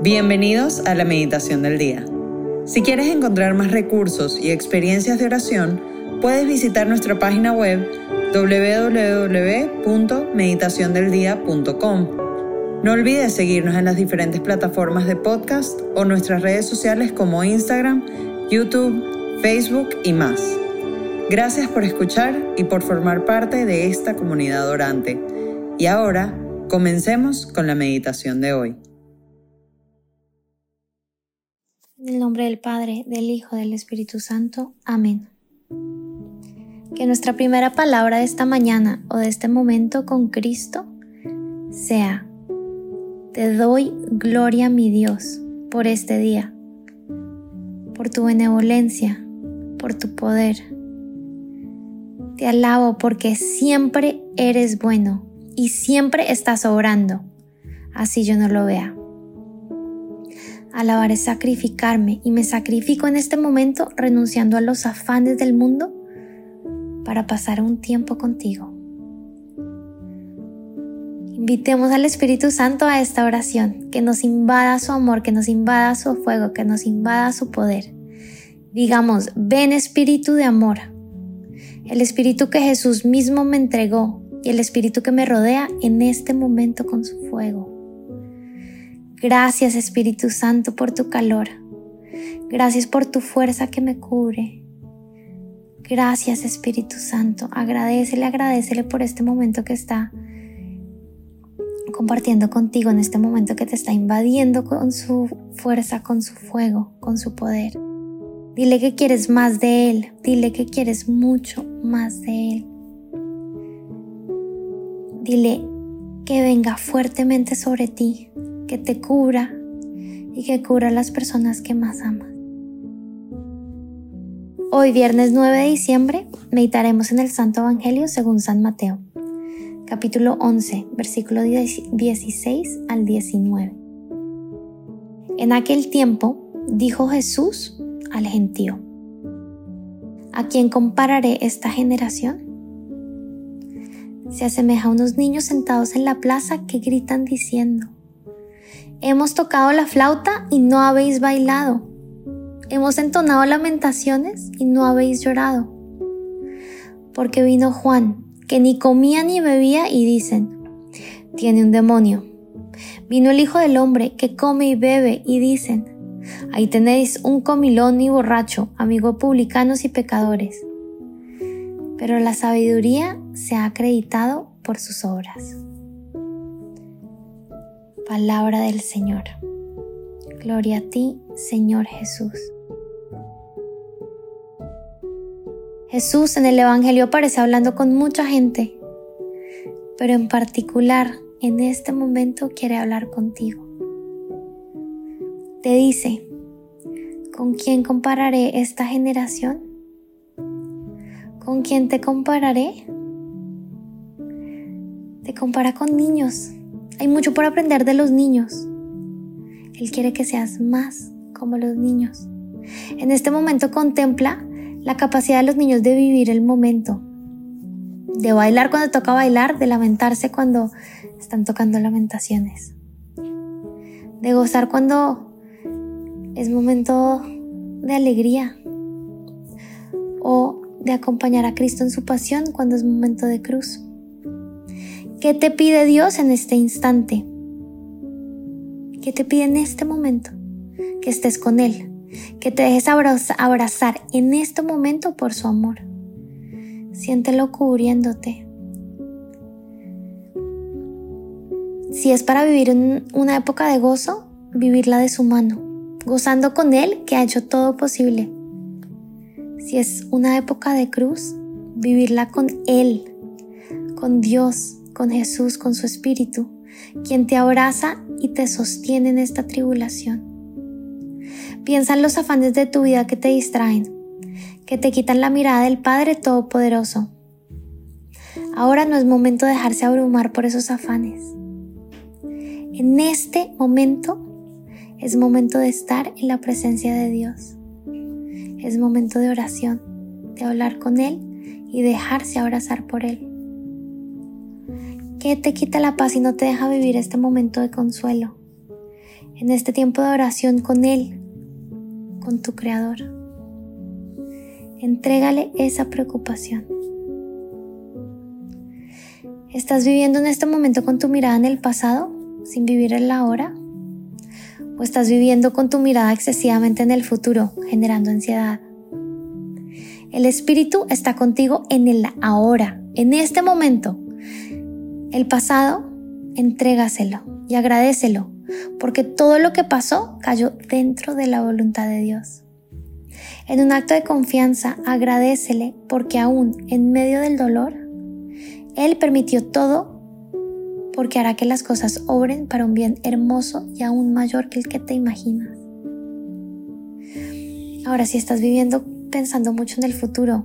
Bienvenidos a la meditación del día. Si quieres encontrar más recursos y experiencias de oración, puedes visitar nuestra página web www.meditaciondeldia.com. No olvides seguirnos en las diferentes plataformas de podcast o nuestras redes sociales como Instagram, YouTube, Facebook y más. Gracias por escuchar y por formar parte de esta comunidad orante. Y ahora, comencemos con la meditación de hoy. En el nombre del Padre, del Hijo, del Espíritu Santo. Amén. Que nuestra primera palabra de esta mañana o de este momento con Cristo sea, te doy gloria mi Dios por este día, por tu benevolencia, por tu poder. Te alabo porque siempre eres bueno y siempre estás obrando, así yo no lo vea. Alabar es sacrificarme y me sacrifico en este momento renunciando a los afanes del mundo para pasar un tiempo contigo. Invitemos al Espíritu Santo a esta oración, que nos invada su amor, que nos invada su fuego, que nos invada su poder. Digamos, ven Espíritu de amor, el Espíritu que Jesús mismo me entregó y el Espíritu que me rodea en este momento con su fuego. Gracias Espíritu Santo por tu calor. Gracias por tu fuerza que me cubre. Gracias Espíritu Santo. Agradecele, agradecele por este momento que está compartiendo contigo, en este momento que te está invadiendo con su fuerza, con su fuego, con su poder. Dile que quieres más de Él. Dile que quieres mucho más de Él. Dile que venga fuertemente sobre ti que te cubra y que cubra a las personas que más amas. Hoy, viernes 9 de diciembre, meditaremos en el Santo Evangelio según San Mateo, capítulo 11, versículo 16 al 19. En aquel tiempo dijo Jesús al gentío, ¿a quién compararé esta generación? Se asemeja a unos niños sentados en la plaza que gritan diciendo, Hemos tocado la flauta y no habéis bailado. Hemos entonado lamentaciones y no habéis llorado. Porque vino Juan, que ni comía ni bebía, y dicen, tiene un demonio. Vino el Hijo del Hombre, que come y bebe, y dicen, ahí tenéis un comilón y borracho, amigo publicanos y pecadores. Pero la sabiduría se ha acreditado por sus obras. Palabra del Señor. Gloria a ti, Señor Jesús. Jesús en el Evangelio aparece hablando con mucha gente, pero en particular en este momento quiere hablar contigo. Te dice, ¿con quién compararé esta generación? ¿Con quién te compararé? Te compara con niños hay mucho por aprender de los niños. Él quiere que seas más como los niños. En este momento contempla la capacidad de los niños de vivir el momento, de bailar cuando toca bailar, de lamentarse cuando están tocando lamentaciones, de gozar cuando es momento de alegría o de acompañar a Cristo en su pasión cuando es momento de cruz. ¿Qué te pide Dios en este instante? ¿Qué te pide en este momento? Que estés con Él, que te dejes abrazar en este momento por su amor. Siéntelo cubriéndote. Si es para vivir una época de gozo, vivirla de su mano, gozando con Él que ha hecho todo posible. Si es una época de cruz, vivirla con Él, con Dios, con Jesús, con su Espíritu, quien te abraza y te sostiene en esta tribulación. Piensa en los afanes de tu vida que te distraen, que te quitan la mirada del Padre Todopoderoso. Ahora no es momento de dejarse abrumar por esos afanes. En este momento es momento de estar en la presencia de Dios. Es momento de oración, de hablar con Él y dejarse abrazar por Él. ¿Qué te quita la paz y no te deja vivir este momento de consuelo? en este tiempo de oración con Él, con tu Creador. Entrégale esa preocupación. ¿Estás viviendo en este momento con tu mirada en el pasado, sin vivir en la hora? ¿O estás viviendo con tu mirada excesivamente en el futuro, generando ansiedad? El Espíritu está contigo en el ahora, en este momento. El pasado, entrégaselo y agradecelo, porque todo lo que pasó cayó dentro de la voluntad de Dios. En un acto de confianza, agradecele porque aún en medio del dolor, Él permitió todo porque hará que las cosas obren para un bien hermoso y aún mayor que el que te imaginas. Ahora, si estás viviendo pensando mucho en el futuro,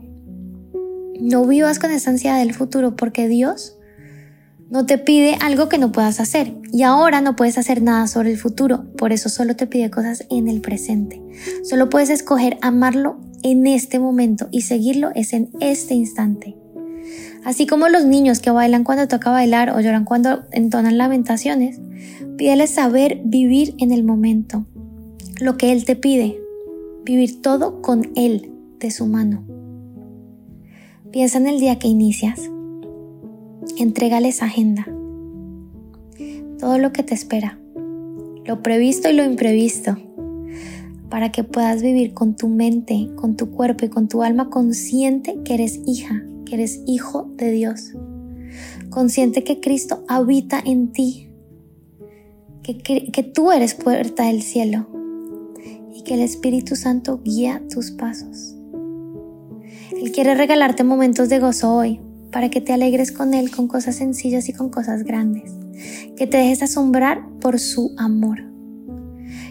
no vivas con esa ansiedad del futuro porque Dios no te pide algo que no puedas hacer y ahora no puedes hacer nada sobre el futuro, por eso solo te pide cosas en el presente. Solo puedes escoger amarlo en este momento y seguirlo es en este instante. Así como los niños que bailan cuando toca bailar o lloran cuando entonan lamentaciones, pídele saber vivir en el momento, lo que Él te pide, vivir todo con Él, de su mano. Piensa en el día que inicias, Entrégales agenda. Todo lo que te espera. Lo previsto y lo imprevisto. Para que puedas vivir con tu mente, con tu cuerpo y con tu alma consciente que eres hija, que eres hijo de Dios. Consciente que Cristo habita en ti. Que, que, tú eres puerta del cielo. Y que el Espíritu Santo guía tus pasos. Él quiere regalarte momentos de gozo hoy, para que te alegres con Él con cosas sencillas y con cosas grandes, que te dejes asombrar por su amor.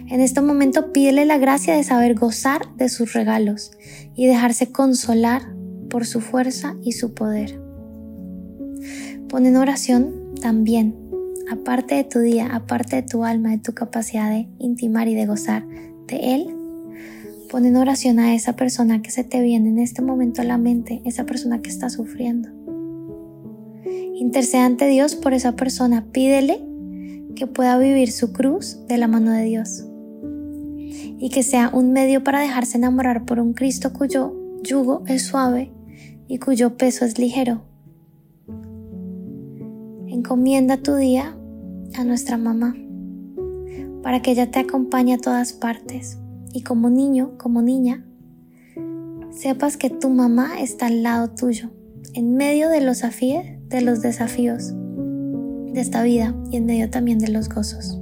En este momento pídele la gracia de saber gozar de sus regalos y dejarse consolar por su fuerza y su poder. Pon en oración también, aparte de tu día, aparte de tu alma, de tu capacidad de intimar y de gozar de Él, pon en oración a esa persona que se te viene en este momento a la mente, esa persona que está sufriendo. Intercede ante Dios por esa persona. Pídele que pueda vivir su cruz de la mano de Dios. Y que sea un medio para dejarse enamorar por un Cristo cuyo yugo es suave y cuyo peso es ligero. Encomienda tu día a nuestra mamá para que ella te acompañe a todas partes. Y como niño, como niña, sepas que tu mamá está al lado tuyo, en medio de los afíes de los desafíos de esta vida y en medio también de los gozos.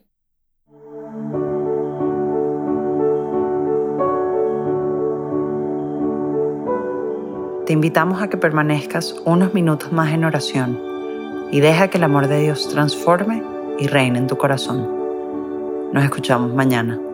Te invitamos a que permanezcas unos minutos más en oración y deja que el amor de Dios transforme y reine en tu corazón. Nos escuchamos mañana.